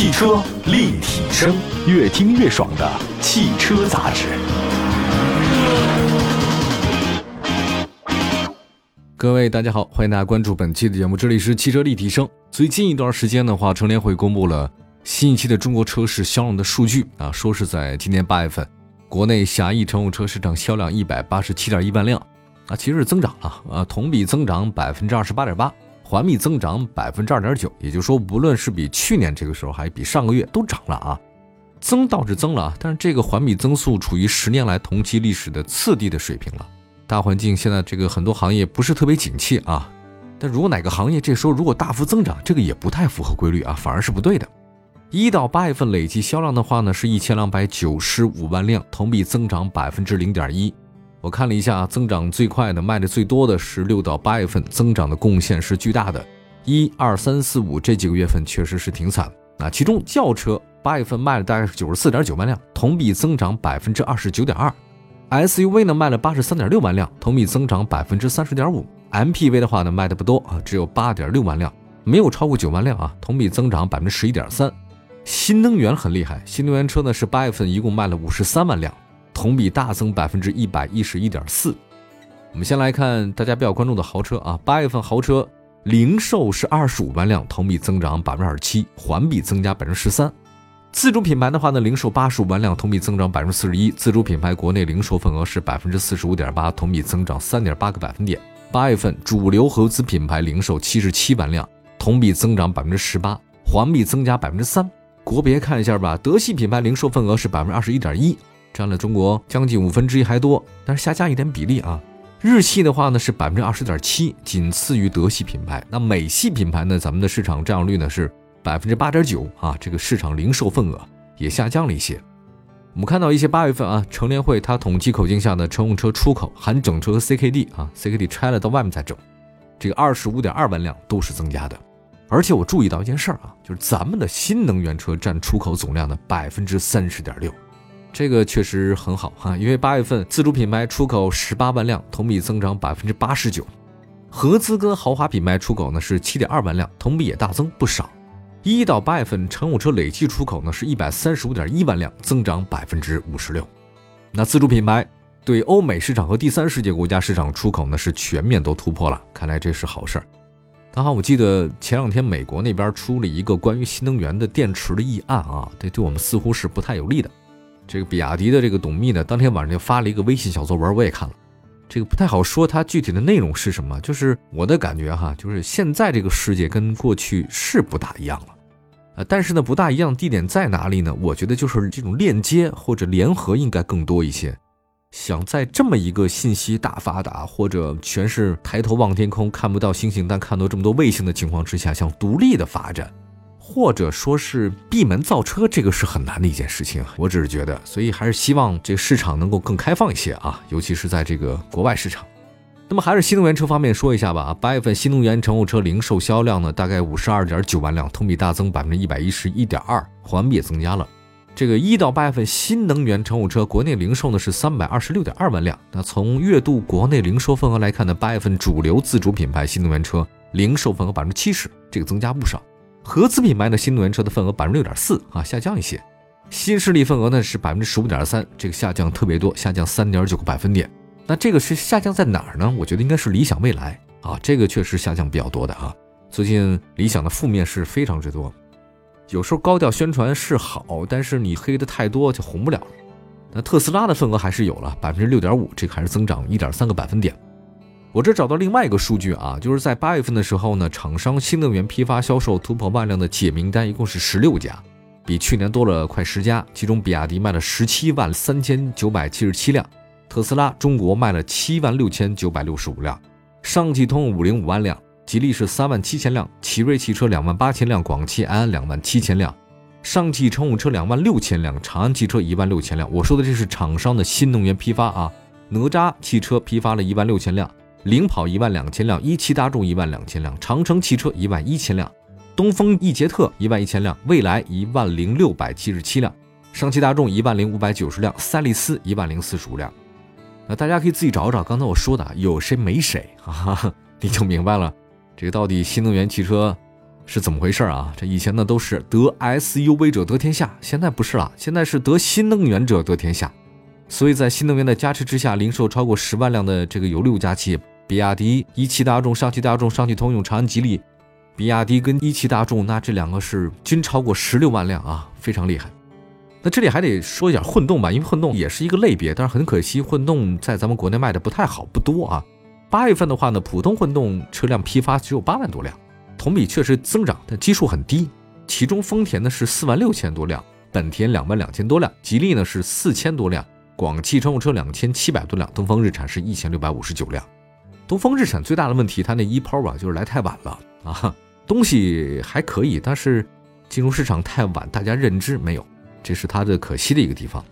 汽车立体声，越听越爽的汽车杂志。各位大家好，欢迎大家关注本期的节目，这里是汽车立体声。最近一段时间的话，乘联会公布了新一期的中国车市销量的数据啊，说是在今年八月份，国内狭义乘用车市场销量一百八十七点一万辆啊，其实是增长了啊，同比增长百分之二十八点八。环比增长百分之二点九，也就是说，无论是比去年这个时候，还是比上个月，都涨了啊。增倒是增了啊，但是这个环比增速处于十年来同期历史的次低的水平了。大环境现在这个很多行业不是特别景气啊。但如果哪个行业这时候如果大幅增长，这个也不太符合规律啊，反而是不对的。一到八月份累计销量的话呢，是一千两百九十五万辆，同比增长百分之零点一。我看了一下，增长最快的、卖的最多的是六到八月份，增长的贡献是巨大的。一二三四五这几个月份确实是挺惨啊。其中轿车八月份卖了大概是九十四点九万辆，同比增长百分之二十九点二。SUV 呢卖了八十三点六万辆，同比增长百分之三十点五。MPV 的话呢卖的不多啊，只有八点六万辆，没有超过九万辆啊，同比增长百分之十一点三。新能源很厉害，新能源车呢是八月份一共卖了五十三万辆。同比大增百分之一百一十一点四。我们先来看大家比较关注的豪车啊，八月份豪车零售是二十五万辆，同比增长百分之二十七，环比增加百分之十三。自主品牌的话呢，零售八十五万辆，同比增长百分之四十一，自主品牌国内零售份额是百分之四十五点八，同比增长三点八个百分点。八月份主流合资品牌零售七十七万辆，同比增长百分之十八，环比增加百分之三。国别看一下吧，德系品牌零售份额是百分之二十一点一。占了中国将近五分之一还多，但是下降一点比例啊。日系的话呢是百分之二十点七，仅次于德系品牌。那美系品牌呢，咱们的市场占有率呢是百分之八点九啊，这个市场零售份额也下降了一些。我们看到一些八月份啊，乘联会它统计口径下的乘用车出口含整车和 CKD 啊，CKD 拆了到外面再整，这个二十五点二万辆都是增加的。而且我注意到一件事儿啊，就是咱们的新能源车占出口总量的百分之三十点六。这个确实很好哈，因为八月份自主品牌出口十八万辆，同比增长百分之八十九；合资跟豪华品牌出口呢是七点二万辆，同比也大增不少。一到八月份乘用车累计出口呢是一百三十五点一万辆，增长百分之五十六。那自主品牌对欧美市场和第三世界国家市场出口呢是全面都突破了，看来这是好事儿。刚好我记得前两天美国那边出了一个关于新能源的电池的议案啊，这对我们似乎是不太有利的。这个比亚迪的这个董秘呢，当天晚上就发了一个微信小作文，我也看了。这个不太好说，它具体的内容是什么？就是我的感觉哈，就是现在这个世界跟过去是不大一样了，啊，但是呢，不大一样地点在哪里呢？我觉得就是这种链接或者联合应该更多一些。想在这么一个信息大发达，或者全是抬头望天空看不到星星，但看到这么多卫星的情况之下，想独立的发展。或者说是闭门造车，这个是很难的一件事情。我只是觉得，所以还是希望这个市场能够更开放一些啊，尤其是在这个国外市场。那么还是新能源车方面说一下吧。八月份新能源乘用车零售销量呢，大概五十二点九万辆，同比大增百分之一百一十一点二，环比也增加了。这个一到八月份新能源乘用车国内零售呢是三百二十六点二万辆。那从月度国内零售份额来看呢，八月份主流自主品牌新能源车零售份额百分之七十，这个增加不少。合资品牌的新能源车的份额百分之六点四啊，下降一些。新势力份额呢是百分之十五点三，这个下降特别多，下降三点九个百分点。那这个是下降在哪儿呢？我觉得应该是理想未来啊，这个确实下降比较多的啊。最近理想的负面是非常之多，有时候高调宣传是好，但是你黑的太多就红不了。那特斯拉的份额还是有了百分之六点五，这个还是增长一点三个百分点。我这找到另外一个数据啊，就是在八月份的时候呢，厂商新能源批发销售突破万辆的企业名单一共是十六家，比去年多了快十家。其中，比亚迪卖了十七万三千九百七十七辆，特斯拉中国卖了七万六千九百六十五辆，上汽通用五零五万辆，吉利是三万七千辆，奇瑞汽车两万八千辆，广汽安安两万七千辆，上汽乘用车两万六千辆，长安汽车一万六千辆。我说的这是厂商的新能源批发啊，哪吒汽车批发了一万六千辆。领跑一万两千辆，一汽大众一万两千辆，长城汽车一万一千辆，东风奕捷特一万一千辆，蔚来一万零六百七十七辆，上汽大众一万零五百九十辆，赛力斯一万零四十五辆。那大家可以自己找找，刚才我说的有谁没谁 啊？你就明白了，这个到底新能源汽车是怎么回事啊？这以前呢都是得 SUV 者得天下，现在不是了，现在是得新能源者得天下。所以在新能源的加持之下，零售超过十万辆的这个有六家企业：比亚迪、一汽大众、上汽大众、上汽通用、长安吉利。比亚迪跟一汽大众，那这两个是均超过十六万辆啊，非常厉害。那这里还得说一下混动吧，因为混动也是一个类别，但是很可惜，混动在咱们国内卖的不太好，不多啊。八月份的话呢，普通混动车辆批发只有八万多辆。同比确实增长，但基数很低。其中丰田呢是四万六千多辆，本田两万两千多辆，吉利呢是四千多辆，广汽乘用车两千七百多辆，东风日产是一千六百五十九辆。东风日产最大的问题，它那一泡吧就是来太晚了啊，东西还可以，但是进入市场太晚，大家认知没有，这是它的可惜的一个地方。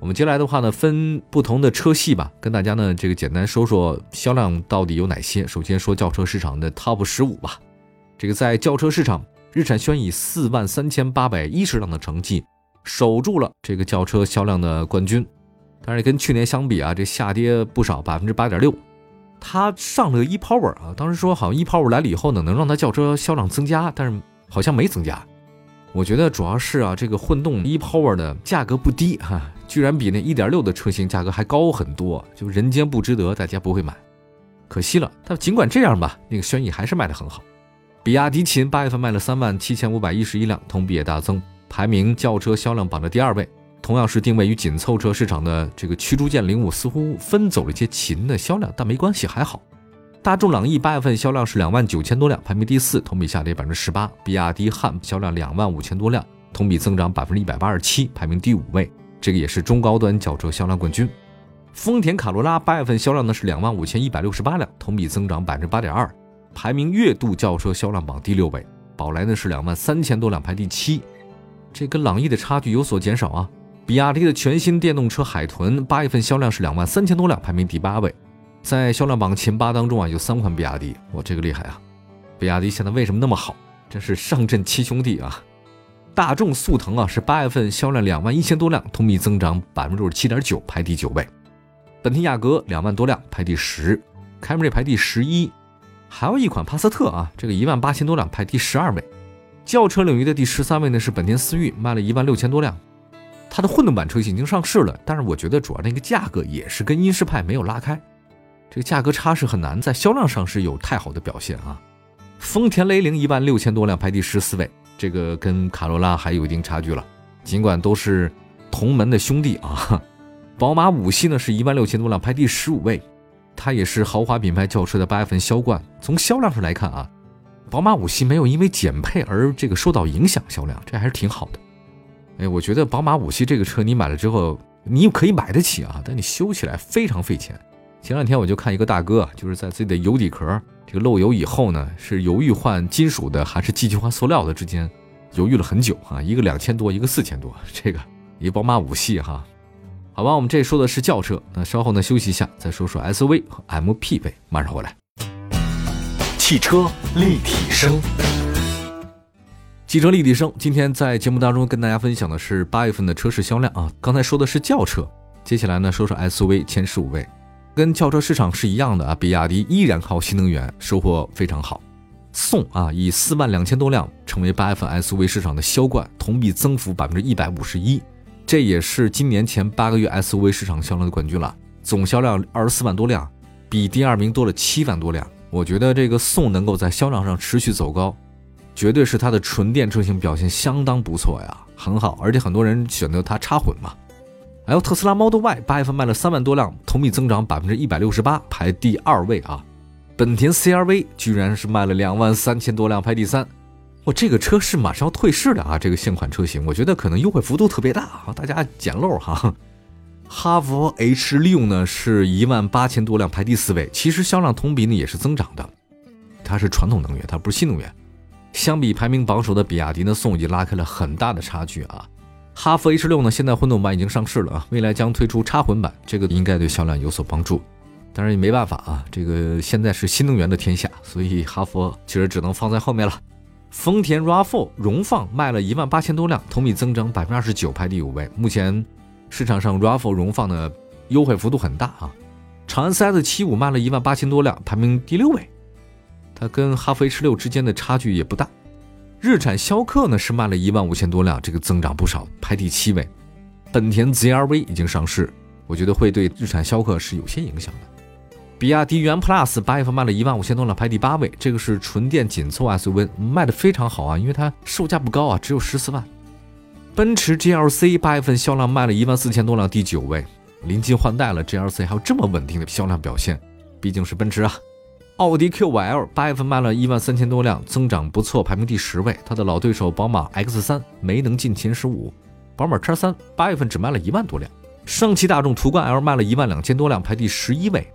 我们接下来的话呢，分不同的车系吧，跟大家呢这个简单说说销量到底有哪些。首先说轿车市场的 Top 十五吧。这个在轿车市场，日产轩逸四万三千八百一十辆的成绩，守住了这个轿车销量的冠军。但是跟去年相比啊，这下跌不少，百分之八点六。它上了个 ePower 啊，当时说好像 ePower 来了以后呢，能让它轿车销量增加，但是好像没增加。我觉得主要是啊，这个混动 ePower 的价格不低哈，居然比那一点六的车型价格还高很多，就人间不值得，大家不会买，可惜了。但尽管这样吧，那个轩逸还是卖得很好。比亚迪秦八月份卖了三万七千五百一十一辆，同比也大增，排名轿车销量榜的第二位。同样是定位于紧凑车市场的这个驱逐舰零五，似乎分走了一些秦的销量，但没关系，还好。大众朗逸八月份销量是两万九千多辆，排名第四，同比下跌百分之十八。比亚迪汉销量两万五千多辆，同比增长百分之一百八十七，排名第五位，这个也是中高端轿车销量冠军。丰田卡罗拉八月份销量呢是两万五千一百六十八辆，同比增长百分之八点二。排名月度轿车销量榜第六位，宝来呢是两万三千多辆，排第七，这跟朗逸的差距有所减少啊。比亚迪的全新电动车海豚八月份销量是两万三千多辆，排名第八位，在销量榜前八当中啊有三款比亚迪，哇，这个厉害啊！比亚迪现在为什么那么好？真是上阵七兄弟啊！大众速腾啊是八月份销量两万一千多辆，同比增长百分之六十七点九，排第九位。本田雅阁两万多辆，排第十，凯美瑞排第十一。还有一款帕萨特啊，这个一万八千多辆排第十二位，轿车领域的第十三位呢是本田思域，卖了一万六千多辆。它的混动版车型已经上市了，但是我觉得主要那个价格也是跟英仕派没有拉开，这个价格差是很难在销量上是有太好的表现啊。丰田雷凌一万六千多辆排第十四位，这个跟卡罗拉还有一定差距了，尽管都是同门的兄弟啊。宝马五系呢是一万六千多辆排第十五位。它也是豪华品牌轿车的八月份销冠。从销量上来看啊，宝马五系没有因为减配而这个受到影响，销量这还是挺好的。哎，我觉得宝马五系这个车你买了之后，你可以买得起啊，但你修起来非常费钱。前两天我就看一个大哥，就是在自己的油底壳这个漏油以后呢，是犹豫换金属的还是继续换塑料的之间，犹豫了很久啊，一个两千多，一个四千多，这个一个宝马五系哈。好吧，我们这说的是轿车，那稍后呢休息一下，再说说 SUV 和 MPV，马上回来。汽车立体声，汽车立体声，今天在节目当中跟大家分享的是八月份的车市销量啊。刚才说的是轿车，接下来呢说说 SUV 前十五位，跟轿车市场是一样的啊。比亚迪依然靠新能源收获非常好，宋啊以四万两千多辆成为八月份 SUV 市场的销冠，同比增幅百分之一百五十一。这也是今年前八个月 SUV 市场销量的冠军了，总销量二十四万多辆，比第二名多了七万多辆。我觉得这个宋能够在销量上持续走高，绝对是它的纯电车型表现相当不错呀，很好。而且很多人选择它插混嘛。还有特斯拉 Model Y 八月份卖了三万多辆，同比增长百分之一百六十八，排第二位啊。本田 CRV 居然是卖了两万三千多辆，排第三。我这个车是马上要退市的啊！这个现款车型，我觉得可能优惠幅度特别大啊，大家捡漏哈。哈弗 H 六呢是一万八千多辆，排第四位。其实销量同比呢也是增长的，它是传统能源，它不是新能源。相比排名榜首的比亚迪呢，宋已经拉开了很大的差距啊。哈弗 H 六呢，现在混动版已经上市了啊，未来将推出插混版，这个应该对销量有所帮助。当然也没办法啊，这个现在是新能源的天下，所以哈弗其实只能放在后面了。丰田 RAV4 荣放卖了一万八千多辆，同比增长百分之二十九，排第五位。目前市场上 RAV4 荣放的优惠幅度很大啊。长安 CS75 卖了一万八千多辆，排名第六位。它跟哈弗 H 六之间的差距也不大。日产逍客呢是卖了一万五千多辆，这个增长不少，排第七位。本田 ZR-V 已经上市，我觉得会对日产逍客是有些影响的。比亚迪元 Plus 八月份卖了一万五千多辆，排第八位。这个是纯电紧凑 SUV，卖的非常好啊，因为它售价不高啊，只有十四万。奔驰 GLC 八月份销量卖了一万四千多辆，第九位。临近换代了，GLC 还有这么稳定的销量表现，毕竟是奔驰啊。奥迪 Q5L 八月份卖了一万三千多辆，增长不错，排名第十位。它的老对手宝马 X3 没能进前十五。宝马 X3 八月份只卖了一万多辆。上汽大众途观 L 卖了一万两千多辆，排第十一位。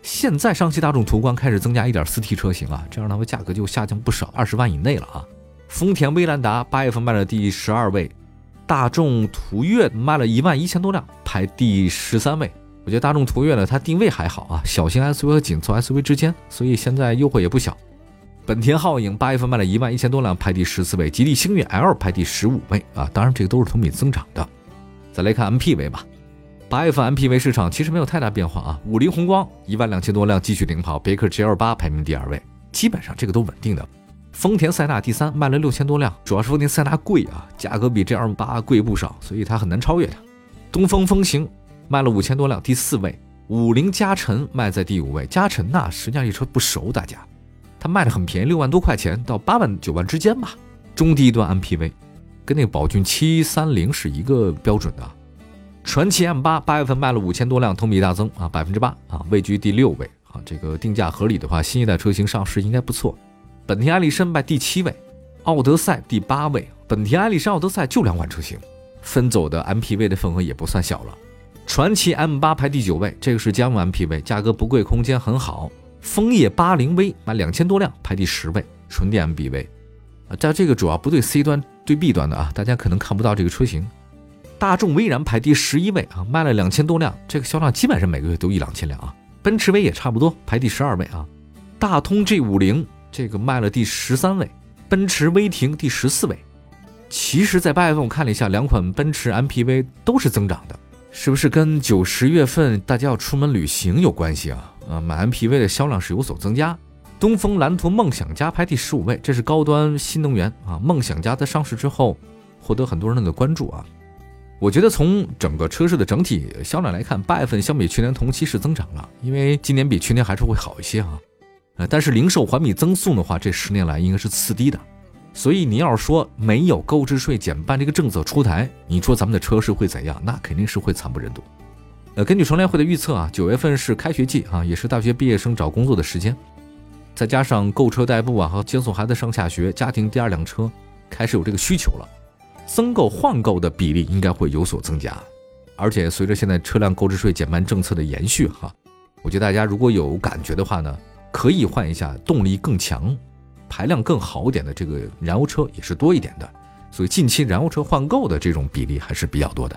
现在上汽大众途观开始增加 1.4T 车型啊，这样的价格就下降不少，二十万以内了啊。丰田威兰达八月份卖了第十二位，大众途岳卖了一万一千多辆，排第十三位。我觉得大众途岳呢，它定位还好啊，小型 SUV 和紧凑 SUV 之间，所以现在优惠也不小。本田皓影八月份卖了一万一千多辆，排第十四位。吉利星越 L 排第十五位啊，当然这个都是同比增长的。再来看 MPV 吧。八月份 MPV 市场其实没有太大变化啊，五菱宏光一万两千多辆继续领跑，别克 GL 八排名第二位，基本上这个都稳定的。丰田塞纳第三卖了六千多辆，主要是丰田塞纳贵啊，价格比 GL 八贵不少，所以它很难超越它。东风风行卖了五千多辆，第四位。五菱嘉诚卖在第五位，嘉诚呐，实际上这车不熟，大家，它卖的很便宜，六万多块钱到八万九万之间吧，中低端 MPV，跟那个宝骏七三零是一个标准的。传祺 M 八八月份卖了五千多辆，同比大增啊，百分之八啊，位居第六位啊。这个定价合理的话，新一代车型上市应该不错。本田艾力绅卖第七位，奥德赛第八位。本田艾力绅、奥德赛就两款车型，分走的 MPV 的份额也不算小了。传祺 M 八排第九位，这个是家用 MPV，价格不贵，空间很好。枫叶八零 V 卖两千多辆，排第十位，纯电 MPV。啊，在这个主要不对 C 端，对 B 端的啊，大家可能看不到这个车型。大众威然排第十一位啊，卖了两千多辆，这个销量基本上每个月都一两千辆啊。奔驰 V 也差不多，排第十二位啊。大通 G 五零这个卖了第十三位，奔驰威霆第十四位。其实，在八月份我看了一下，两款奔驰 MPV 都是增长的，是不是跟九十月份大家要出门旅行有关系啊？啊，买 MPV 的销量是有所增加。东风蓝图梦想家排第十五位，这是高端新能源啊。梦想家在上市之后，获得很多人的关注啊。我觉得从整个车市的整体销量来看，八月份相比去年同期是增长了，因为今年比去年还是会好一些啊。呃，但是零售环比增速的话，这十年来应该是次低的。所以你要是说没有购置税减半这个政策出台，你说咱们的车市会怎样？那肯定是会惨不忍睹。呃，根据乘联会的预测啊，九月份是开学季啊，也是大学毕业生找工作的时间，再加上购车代步啊和接送孩子上下学，家庭第二辆车开始有这个需求了。增购换购的比例应该会有所增加，而且随着现在车辆购置税减半政策的延续，哈，我觉得大家如果有感觉的话呢，可以换一下动力更强、排量更好点的这个燃油车，也是多一点的。所以近期燃油车换购的这种比例还是比较多的。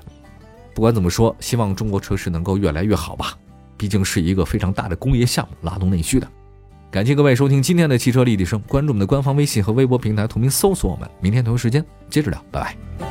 不管怎么说，希望中国车市能够越来越好吧，毕竟是一个非常大的工业项目，拉动内需的。感谢各位收听今天的汽车立体声，关注我们的官方微信和微博平台，同名搜索我们。明天同一时间接着聊，拜拜。